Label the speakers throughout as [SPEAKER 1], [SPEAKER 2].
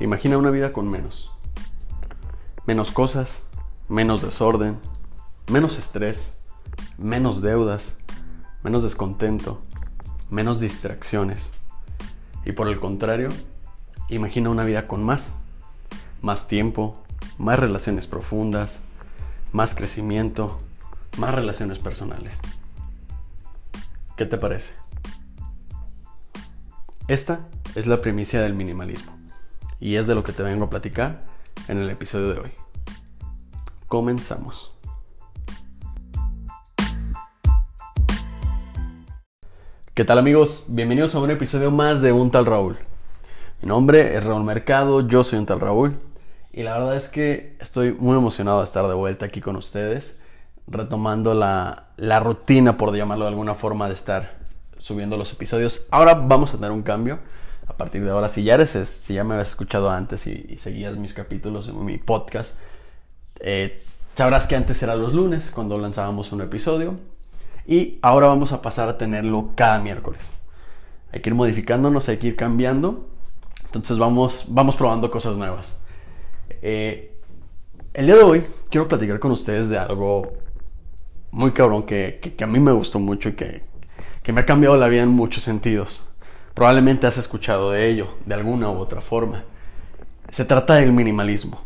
[SPEAKER 1] Imagina una vida con menos. Menos cosas, menos desorden, menos estrés, menos deudas, menos descontento, menos distracciones. Y por el contrario, imagina una vida con más. Más tiempo, más relaciones profundas, más crecimiento, más relaciones personales. ¿Qué te parece? Esta es la primicia del minimalismo y es de lo que te vengo a platicar en el episodio de hoy. Comenzamos. ¿Qué tal amigos? Bienvenidos a un episodio más de Un tal Raúl. Mi nombre es Raúl Mercado, yo soy un tal Raúl y la verdad es que estoy muy emocionado de estar de vuelta aquí con ustedes, retomando la, la rutina, por llamarlo de alguna forma, de estar subiendo los episodios. Ahora vamos a tener un cambio. A partir de ahora, si ya eres, si ya me habías escuchado antes y, seguías mis capítulos en mi podcast, eh, sabrás que antes era los lunes cuando lanzábamos un episodio y ahora vamos a pasar a tenerlo cada miércoles. Hay que ir modificándonos, hay que ir cambiando. Entonces vamos, vamos probando cosas nuevas. Eh, el día de hoy quiero platicar con ustedes de algo muy cabrón que, que a mí me gustó mucho y que, que me ha cambiado la vida en muchos sentidos. Probablemente has escuchado de ello, de alguna u otra forma. Se trata del minimalismo.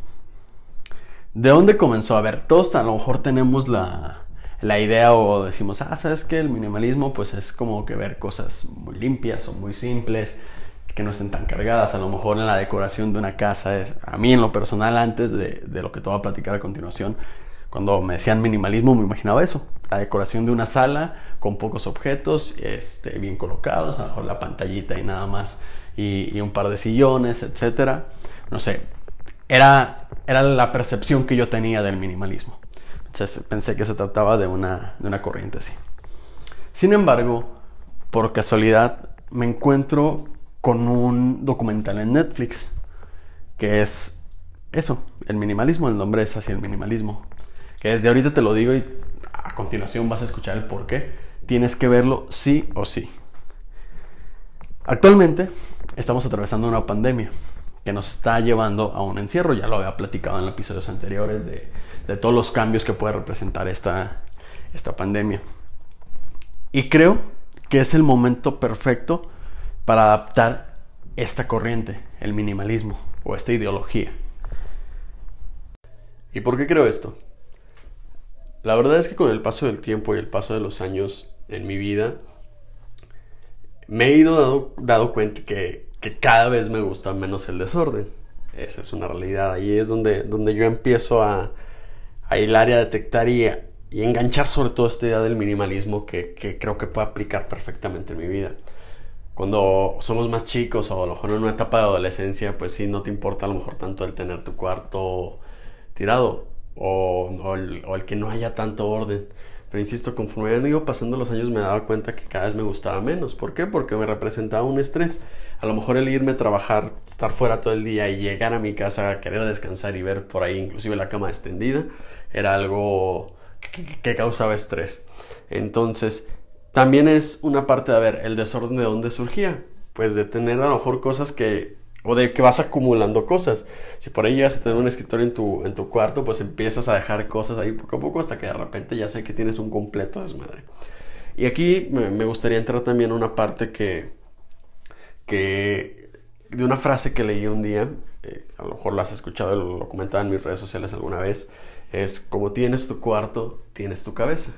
[SPEAKER 1] ¿De dónde comenzó? A ver, todos a lo mejor tenemos la, la idea o decimos, ah, sabes que el minimalismo pues es como que ver cosas muy limpias o muy simples, que no estén tan cargadas. A lo mejor en la decoración de una casa, es, a mí en lo personal antes de, de lo que te voy a platicar a continuación, cuando me decían minimalismo me imaginaba eso, la decoración de una sala con pocos objetos, este, bien colocados, a lo mejor la pantallita y nada más, y, un par de sillones, etcétera. No sé, era, era la percepción que yo tenía del minimalismo. Entonces pensé que se trataba de una, de una corriente así. Sin embargo, por casualidad me encuentro con un documental en Netflix que es eso, el minimalismo, el nombre es así, el minimalismo. Que desde ahorita te lo digo y a continuación vas a escuchar el por qué, tienes que verlo sí o sí. Actualmente estamos atravesando una pandemia que nos está llevando a un encierro, ya lo había platicado en episodios anteriores de, todos los cambios que puede representar esta, esta pandemia. Y creo que es el momento perfecto para adaptar esta corriente, el minimalismo o esta ideología. ¿Y por qué creo esto? La verdad es que con el paso del tiempo y el paso de los años en mi vida, me he ido dado, dado cuenta que, cada vez me gusta menos el desorden. Esa es una realidad. Ahí es donde, donde yo empiezo a, a hilar y a detectar y, y enganchar sobre todo esta idea del minimalismo que, que, creo que puede aplicar perfectamente en mi vida. Cuando somos más chicos o a lo mejor en una etapa de adolescencia, pues sí, no te importa a lo mejor tanto el tener tu cuarto tirado o, el, que no haya tanto orden. Pero insisto, conforme han ido pasando los años me daba cuenta que cada vez me gustaba menos. ¿Por qué? Porque me representaba un estrés. A lo mejor el irme a trabajar, estar fuera todo el día y llegar a mi casa querer descansar y ver por ahí inclusive la cama extendida, era algo que, causaba estrés. Entonces, también es una parte de, ver, el desorden de dónde surgía. Pues de tener a lo mejor cosas que o de que vas acumulando cosas. Si por ahí llegas a tener un escritorio en tu, en tu cuarto, pues empiezas a dejar cosas ahí poco a poco hasta que de repente ya sé que tienes un completo desmadre. Y aquí me, gustaría entrar también a una parte que, que de una frase que leí un día, eh, a lo mejor lo has escuchado, lo, lo comentaba en mis redes sociales alguna vez, es como tienes tu cuarto, tienes tu cabeza.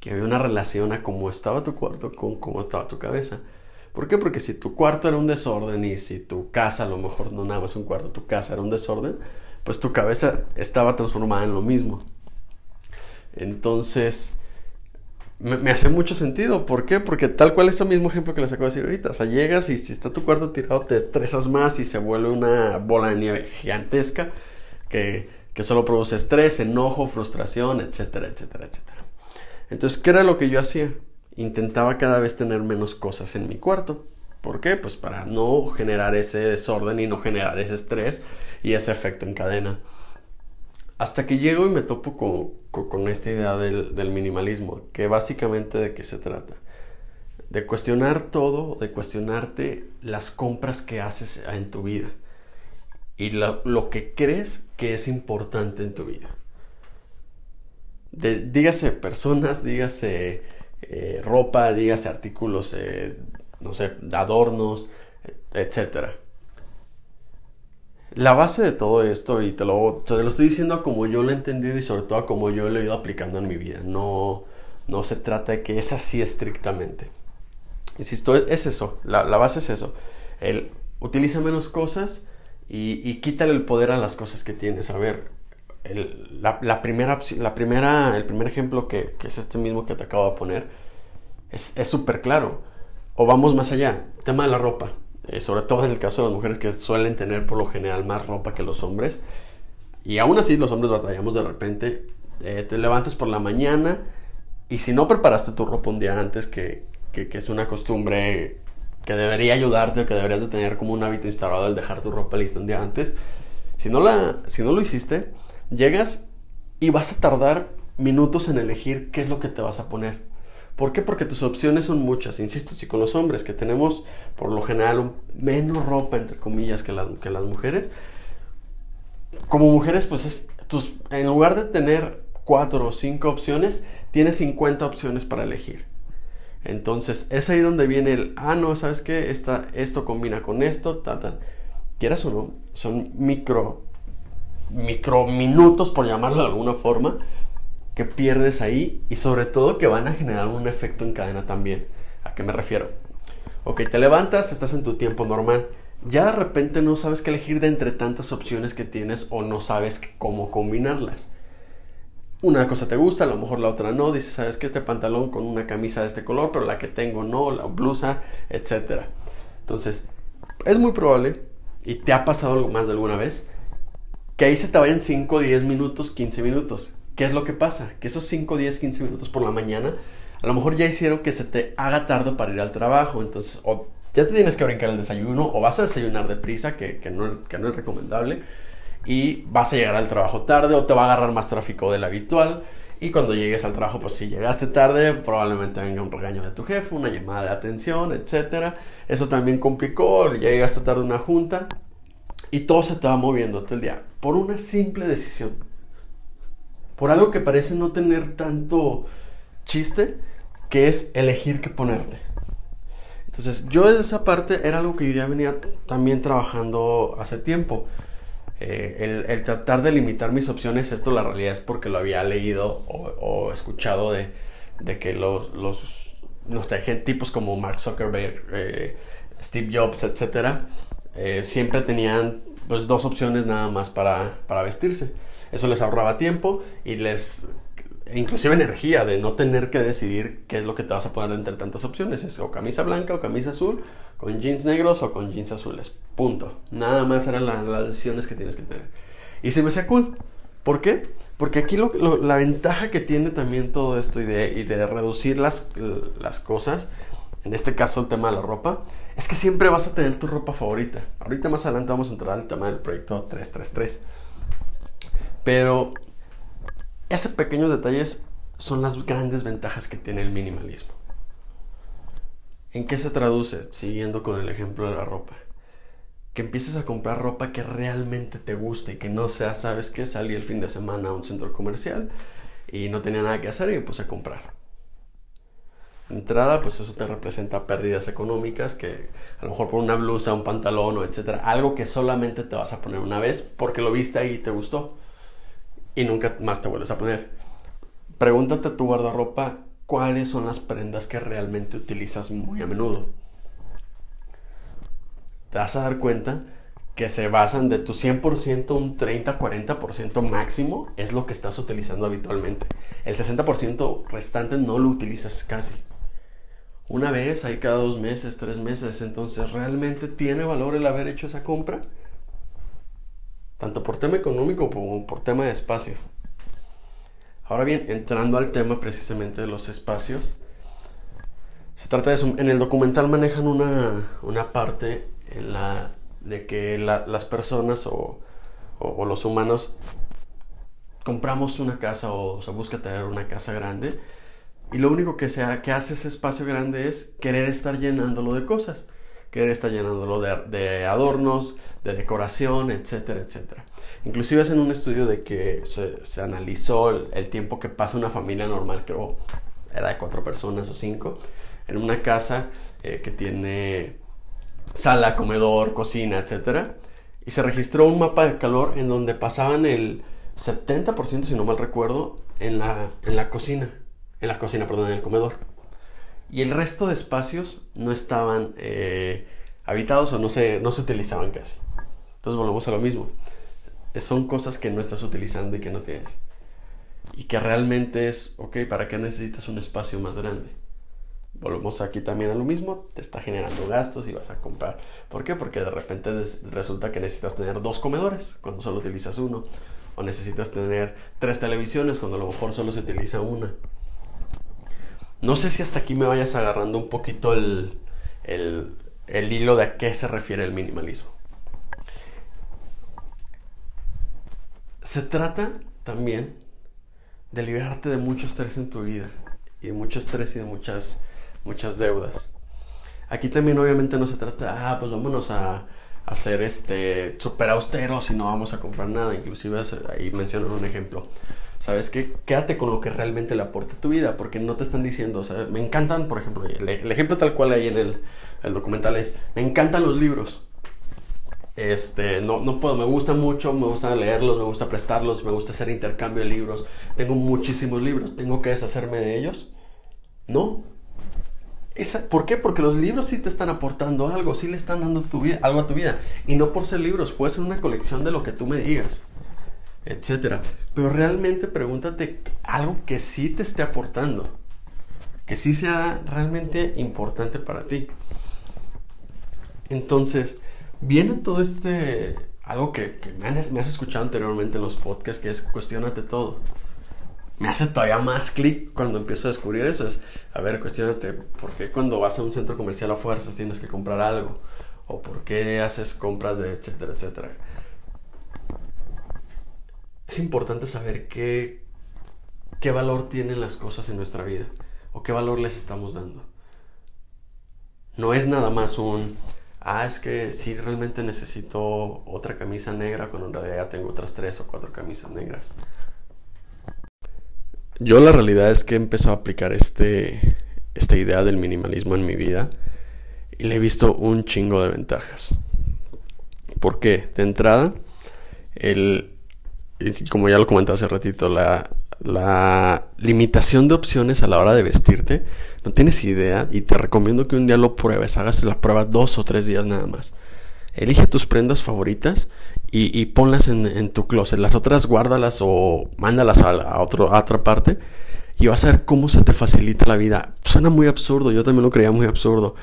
[SPEAKER 1] Que había una relación a cómo estaba tu cuarto con cómo estaba tu cabeza. ¿Por qué? Porque si tu cuarto era un desorden y si tu casa, a lo mejor no nada más un cuarto, tu casa era un desorden, pues tu cabeza estaba transformada en lo mismo. Entonces, me, hace mucho sentido. ¿Por qué? Porque tal cual es el mismo ejemplo que les acabo de decir ahorita. O sea, llegas y si está tu cuarto tirado, te estresas más y se vuelve una bola de nieve gigantesca que, que solo produce estrés, enojo, frustración, etcétera, etcétera, etcétera. Entonces, ¿qué era lo que yo hacía? Intentaba cada vez tener menos cosas en mi cuarto. ¿Por qué? Pues para no generar ese desorden y no generar ese estrés y ese efecto en cadena. Hasta que llego y me topo con, esta idea del, del, minimalismo, que básicamente de qué se trata. De cuestionar todo, de cuestionarte las compras que haces en tu vida. y lo, que crees que es importante en tu vida. dígase personas, dígase eh, ropa, dígase artículos, eh, no sé, adornos, etc. La base de todo esto, y te lo, te lo estoy diciendo como yo lo he entendido y sobre todo como yo lo he ido aplicando en mi vida, no, no se trata de que es así estrictamente. Insisto, es eso, la, base es eso. El utiliza menos cosas y, quítale el poder a las cosas que tienes. A ver, el, la, primera, el primer ejemplo que, es este mismo que te acabo de poner es súper claro. O vamos más allá, tema de la ropa. Eh, sobre todo en el caso de las mujeres que suelen tener por lo general más ropa que los hombres. Y aún así los hombres batallamos de repente. Eh, te levantas por la mañana y si no preparaste tu ropa un día antes, que, es una costumbre que debería ayudarte, que deberías de tener como un hábito instalado el dejar tu ropa lista un día antes. Si no, la, si no lo hiciste, llegas y vas a tardar minutos en elegir qué es lo que te vas a poner. ¿Por qué? Porque tus opciones son muchas. Insisto, si con los hombres que tenemos por lo general menos ropa, entre comillas, que, que las mujeres, como mujeres, pues es, tus, en lugar de tener cuatro o cinco opciones, tienes 50 opciones para elegir. Entonces, es ahí donde viene el, ah, no, ¿sabes qué? Esta, esto combina con esto, tal, tal. Quieras o no, son micro, micro minutos, por llamarlo de alguna forma, que pierdes ahí y sobre todo que van a generar un efecto en cadena también. ¿A qué me refiero? Ok, te levantas, estás en tu tiempo normal. Ya de repente no sabes qué elegir de entre tantas opciones que tienes o no sabes cómo combinarlas una cosa te gusta, a lo mejor la otra no, dices, sabes que este pantalón con una camisa de este color, pero la que tengo no, la blusa, etc. Entonces, es muy probable, y te ha pasado algo más de alguna vez, que ahí se te vayan 5, 10 minutos, 15 minutos. ¿Qué es lo que pasa? Que esos 5, 10, 15 minutos por la mañana, a lo mejor ya hicieron que se te haga tarde para ir al trabajo, entonces, o ya te tienes que brincar el desayuno, o vas a desayunar deprisa, que, que, no, que no es recomendable y vas a llegar al trabajo tarde o te va a agarrar más tráfico del habitual. Y cuando llegues al trabajo, pues si llegaste tarde, probablemente venga un regaño de tu jefe, una llamada de atención, etc. Eso también complicó, llegaste tarde a una junta y todo se va moviendo todo el día por una simple decisión. Por algo que parece no tener tanto chiste, que es elegir qué ponerte. Entonces, yo desde esa parte era algo que yo ya venía también trabajando hace tiempo. Eh, el, tratar de limitar mis opciones, esto la realidad es porque lo había leído o, escuchado de, que los, los no sé, tipos como Mark Zuckerberg, eh, Steve Jobs, etcétera, eh, siempre tenían pues dos opciones nada más para, para vestirse. Eso les ahorraba tiempo y les inclusive energía de no tener que decidir qué es lo que te vas a poner entre tantas opciones. Es o camisa blanca o camisa azul, con jeans negros o con jeans azules. Punto. Nada más eran las decisiones que tienes que tener. Y se me hacía cool. ¿Por qué? Porque aquí la ventaja que tiene también todo esto y de, de reducir las, las cosas, en este caso el tema de la ropa, es que siempre vas a tener tu ropa favorita. Ahorita más adelante vamos a entrar al tema del proyecto 333. Pero esos pequeños detalles son las grandes ventajas que tiene el minimalismo. ¿En qué se traduce? Siguiendo con el ejemplo de la ropa. Que empieces a comprar ropa que realmente te guste y que no sea, sabes que salí el fin de semana a un centro comercial y no tenía nada que hacer y me puse a comprar. Entrada, pues eso te representa pérdidas económicas que a lo mejor por una blusa, un pantalón o etcétera, algo que solamente te vas a poner una vez porque lo viste ahí y te gustó y nunca más te vuelves a poner. Pregúntate a tu guardarropa cuáles son las prendas que realmente utilizas muy a menudo. Te vas a dar cuenta que se basan de tu 100%, un 30-40% máximo es lo que estás utilizando habitualmente. El 60% restante no lo utilizas casi. Una vez, ahí cada dos meses, tres meses, entonces ¿realmente tiene valor el haber hecho esa compra? tanto por tema económico como por tema de espacio. Ahora bien, entrando al tema precisamente de los espacios, se trata de eso. En el documental manejan una, parte en la de que las personas o, los humanos compramos una casa o se busca tener una casa grande y lo único que, sea, que hace ese espacio grande es querer estar llenándolo de cosas. querer estar llenándolo de, adornos, de decoración, etcétera, etcétera. Inclusive hacen un estudio de que se, analizó el, tiempo que pasa una familia normal, creo era de cuatro personas o cinco, en una casa eh, que tiene sala, comedor, cocina, etcétera. Y se registró un mapa de calor en donde pasaban el 70%, si no mal recuerdo, en la, en la cocina. En la cocina, perdón, en el comedor. Y el resto de espacios no estaban eh, habitados o no se, no se utilizaban casi. Entonces volvemos a lo mismo. Son cosas que no estás utilizando y que no tienes. Y que realmente es, ok, ¿para qué necesitas un espacio más grande? volvemos aquí también a lo mismo, te está generando gastos y vas a comprar. ¿Por qué? Porque de repente resulta que necesitas tener dos comedores cuando solo utilizas uno. O necesitas tener tres televisiones cuando a lo mejor solo se utiliza una. No sé si hasta aquí me vayas agarrando un poquito el, el, el hilo de a qué se refiere el minimalismo. Se trata también de liberarte de mucho estrés en tu vida. Y de mucho estrés y de muchas muchas deudas. Aquí también obviamente no se trata, ah, pues vámonos a, hacer este super austeros y no vamos a comprar nada. Inclusive ahí mencionan un ejemplo. ¿Sabes qué? Quédate con lo que realmente le aporta a tu vida, porque no te están diciendo, o sea, me encantan, por ejemplo, el, ejemplo tal cual ahí en el, el, documental es, me encantan los libros. Este, no, no puedo, me gusta mucho, me gusta leerlos, me gusta prestarlos, me gusta hacer intercambio de libros. Tengo muchísimos libros, ¿tengo que deshacerme de ellos? No, ¿Por qué? Porque los libros sí te están aportando algo, sí le están dando tu vida, algo a tu vida. Y no por ser libros, puede ser una colección de lo que tú me digas, etc. Pero realmente pregúntate algo que sí te esté aportando, que sí sea realmente importante para ti. Entonces, viene todo este, algo que, me, me has escuchado anteriormente en los podcasts, que es cuestionate todo me hace todavía más clic cuando empiezo a descubrir eso. Es, a ver, cuestionate, ¿por qué cuando vas a un centro comercial a fuerzas tienes que comprar algo? ¿O por qué haces compras de etcétera, etcétera? Es importante saber qué, qué valor tienen las cosas en nuestra vida o qué valor les estamos dando. No es nada más un, ah, es que sí realmente necesito otra camisa negra cuando en realidad tengo otras tres o cuatro camisas negras. Yo la realidad es que he empezado a aplicar este, esta idea del minimalismo en mi vida y le he visto un chingo de ventajas. ¿Por qué? De entrada, el, como ya lo comenté hace ratito, la, la limitación de opciones a la hora de vestirte, no tienes idea y te recomiendo que un día lo pruebes, hagas la prueba dos o tres días nada más. Elige tus prendas favoritas y, ponlas en, tu closet. Las otras guárdalas o mándalas a otra parte y vas a ver cómo se te facilita la vida. Suena muy absurdo, yo también lo creía muy absurdo.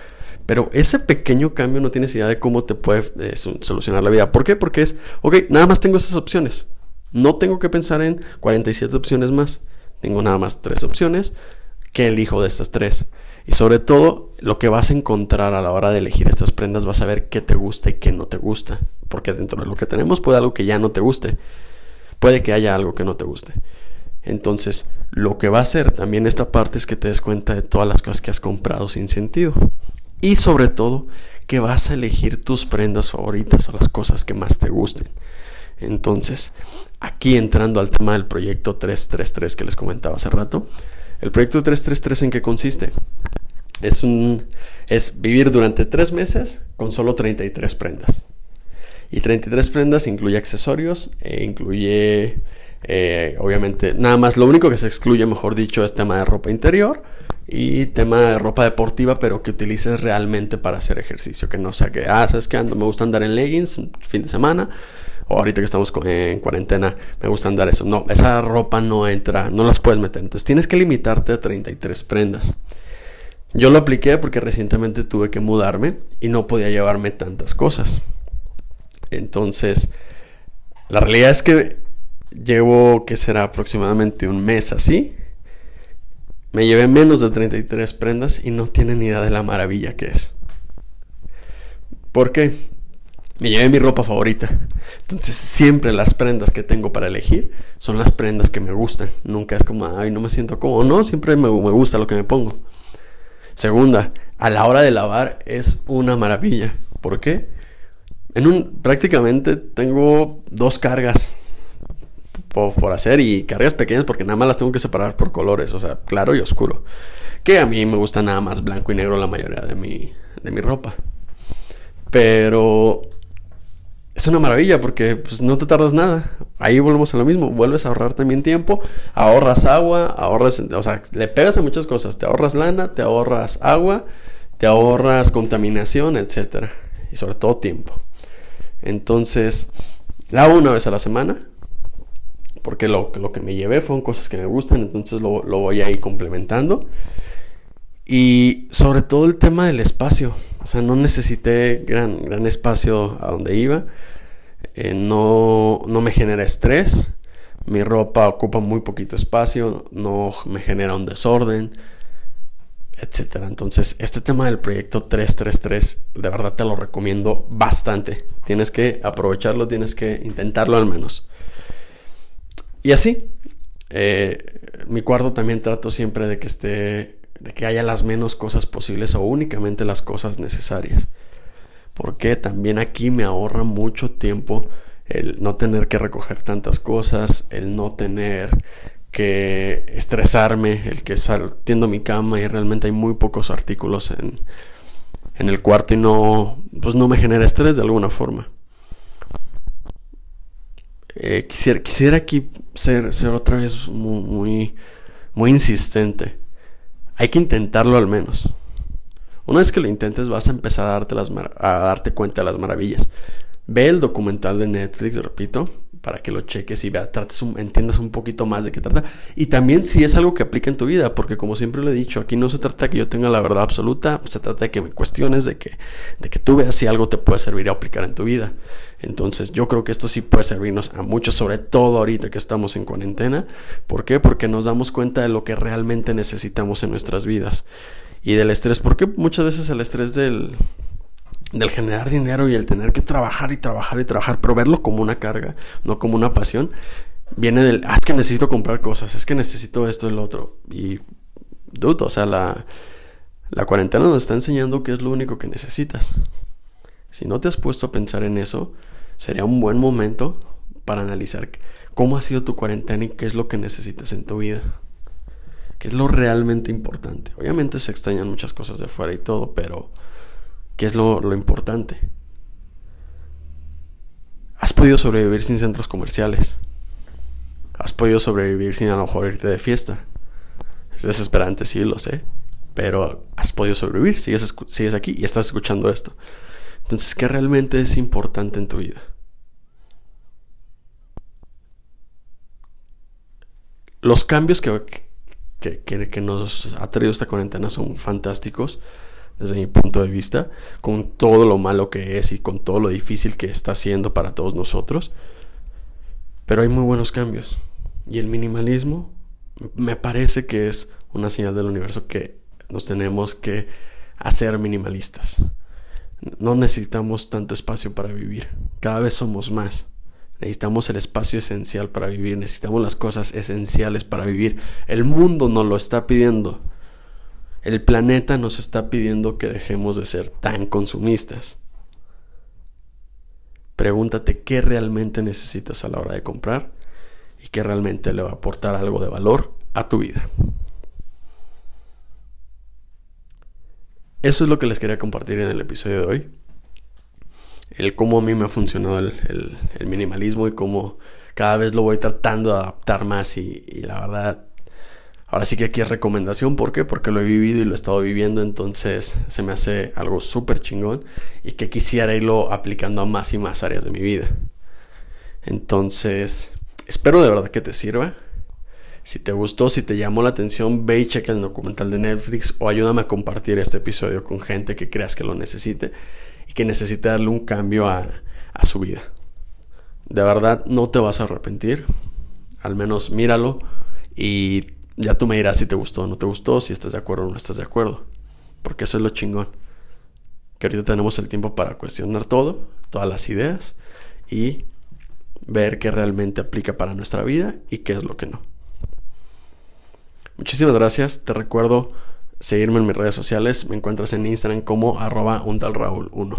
[SPEAKER 1] Pero ese pequeño cambio no tienes idea de cómo te puede eh, solucionar la vida. ¿Por qué? Porque es, ok, nada más tengo esas opciones. No tengo que pensar en 47 opciones más. Tengo nada más tres opciones. ¿Qué elijo de estas tres? Y sobre todo, lo que vas a encontrar a la hora de elegir estas prendas, vas a ver qué te gusta y qué no te gusta. Porque dentro de lo que tenemos puede algo que ya no te guste. Puede que haya algo que no te guste. Entonces, lo que va a hacer también esta parte es que te des cuenta de todas las cosas que has comprado sin sentido. Y sobre todo, que vas a elegir tus prendas favoritas o las cosas que más te gusten. Entonces, aquí entrando al tema del proyecto 333 que les comentaba hace rato, el proyecto 333 en qué consiste? Es, un, es vivir durante tres meses con solo 33 prendas. Y 33 prendas incluye accesorios, e incluye, eh, obviamente, nada más, lo único que se excluye, mejor dicho, es tema de ropa interior y tema de ropa deportiva, pero que utilices realmente para hacer ejercicio. Que no sea que, ah, sabes que ando, me gusta andar en leggings fin de semana, ahorita que estamos en cuarentena, me gusta andar eso. No, esa ropa no entra, no las puedes meter. Entonces tienes que limitarte a 33 prendas. Yo lo apliqué porque recientemente tuve que mudarme y no podía llevarme tantas cosas. Entonces, la realidad es que llevo, que será aproximadamente un mes así. Me llevé menos de 33 prendas y no tienen idea de la maravilla que es. ¿Por qué? Me llevé mi ropa favorita. Entonces siempre las prendas que tengo para elegir son las prendas que me gustan. Nunca es como, ay, no me siento cómodo. No, siempre me, gusta lo que me pongo. Segunda, a la hora de lavar es una maravilla. ¿Por qué? En un prácticamente tengo dos cargas por, hacer y cargas pequeñas porque nada más las tengo que separar por colores, o sea, claro y oscuro. Que a mí me gusta nada más blanco y negro la mayoría de mi, de mi ropa. Pero es una maravilla porque pues, no te tardas nada. Ahí volvemos a lo mismo. Vuelves a ahorrar también tiempo, ahorras agua, ahorras, o sea, le pegas a muchas cosas. Te ahorras lana, te ahorras agua, te ahorras contaminación, etc. Y sobre todo tiempo. Entonces, lavo una vez a la semana. Porque lo, que me llevé fueron cosas que me gustan. Entonces lo, lo voy a ir complementando. Y sobre todo el tema del espacio. O sea, no necesité gran, gran espacio a donde iba. Eh, no, no me genera estrés. Mi ropa ocupa muy poquito espacio. No me genera un desorden. Etcétera. Entonces, este tema del proyecto 333, de verdad te lo recomiendo bastante. Tienes que aprovecharlo, tienes que intentarlo al menos. Y así, eh, mi cuarto también trato siempre de que esté de que haya las menos cosas posibles o únicamente las cosas necesarias. Porque también aquí me ahorra mucho tiempo el no tener que recoger tantas cosas, el no tener que estresarme, el que saltiendo mi cama y realmente hay muy pocos artículos en, en el cuarto y no, pues no me genera estrés de alguna forma. Eh, quisiera, quisiera aquí ser, ser otra vez muy, muy, muy insistente hay que intentarlo al menos. Una vez que lo intentes vas a empezar a darte, las a darte cuenta de las maravillas. Ve el documental de Netflix, repito, para que lo cheques y vea, trates entiendas un poquito más de qué trata. Y también si es algo que aplica en tu vida, porque como siempre lo he dicho, aquí no se trata de que yo tenga la verdad absoluta, se trata de que me cuestiones, de que, de que tú veas si algo te puede servir a aplicar en tu vida. Entonces yo creo que esto sí puede servirnos a muchos, sobre todo ahorita que estamos en cuarentena. ¿Por qué? Porque nos damos cuenta de lo que realmente necesitamos en nuestras vidas. Y del estrés, porque muchas veces el estrés del, del generar dinero y el tener que trabajar y trabajar y trabajar, pero verlo como una carga, no como una pasión, viene del, ah, es que necesito comprar cosas, es que necesito esto y lo otro. Y, dudo, o sea, la, la cuarentena nos está enseñando que es lo único que necesitas. Si no te has puesto a pensar en eso, sería un buen momento para analizar cómo ha sido tu cuarentena y qué es lo que necesitas en tu vida. ¿Qué es lo realmente importante? Obviamente se extrañan muchas cosas de fuera y todo, pero ¿Qué es lo, importante? Has podido sobrevivir sin centros comerciales. Has podido sobrevivir sin a lo mejor irte de fiesta. Es desesperante, sí, lo sé. Pero has podido sobrevivir, sigues, sigues aquí y estás escuchando esto. Entonces, ¿qué realmente es importante en tu vida? Los cambios que, que, que nos ha traído esta cuarentena son fantásticos desde mi punto de vista, con todo lo malo que es y con todo lo difícil que está siendo para todos nosotros. Pero hay muy buenos cambios. Y el minimalismo me parece que es una señal del universo que nos tenemos que hacer minimalistas. No necesitamos tanto espacio para vivir. Cada vez somos más. Necesitamos el espacio esencial para vivir. Necesitamos las cosas esenciales para vivir. El mundo nos lo está pidiendo. El planeta nos está pidiendo que dejemos de ser tan consumistas. Pregúntate qué realmente necesitas a la hora de comprar y qué realmente le va a aportar algo de valor a tu vida. Eso es lo que les quería compartir en el episodio de hoy. El cómo a mí me ha funcionado el, minimalismo y cómo cada vez lo voy tratando de adaptar más y la verdad Ahora sí que aquí es recomendación, ¿por qué? Porque lo he vivido y lo he estado viviendo, entonces se me hace algo súper chingón y que quisiera irlo aplicando a más y más áreas de mi vida. Entonces, espero de verdad que te sirva. Si te gustó, si te llamó la atención, ve y checa el documental de Netflix o ayúdame a compartir este episodio con gente que creas que lo necesite y que necesite darle un cambio a, a su vida. De verdad, no te vas a arrepentir. Al menos míralo y ya tú me dirás si te gustó o no te gustó, si estás de acuerdo o no estás de acuerdo. Porque eso es lo chingón. Que ahorita tenemos el tiempo para cuestionar todo, todas las ideas y ver qué realmente aplica para nuestra vida y qué es lo que no. Muchísimas gracias. Te recuerdo seguirme en mis redes sociales. Me encuentras en Instagram como arroba untalraúl1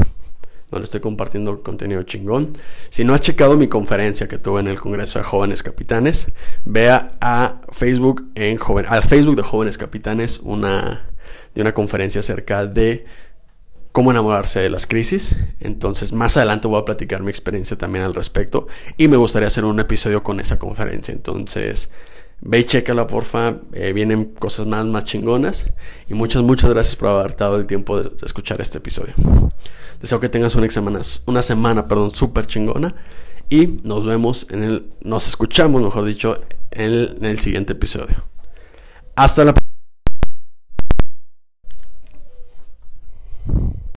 [SPEAKER 1] donde estoy compartiendo contenido chingón. Si no has checado mi conferencia que tuve en el Congreso de Jóvenes Capitanes, vea a Facebook en joven, al Facebook de Jóvenes Capitanes una de una conferencia acerca de cómo enamorarse de las crisis. Entonces, más adelante voy a platicar mi experiencia también al respecto y me gustaría hacer un episodio con esa conferencia. Entonces, ve y chécala, porfa. Eh, vienen cosas más, más chingonas. Y muchas, muchas gracias por haber dado el tiempo de, escuchar este episodio. Deseo que tengas una semana, una semana, perdón, súper chingona. Y nos vemos en el, nos escuchamos, mejor dicho, en el, en el siguiente episodio. Hasta la próxima.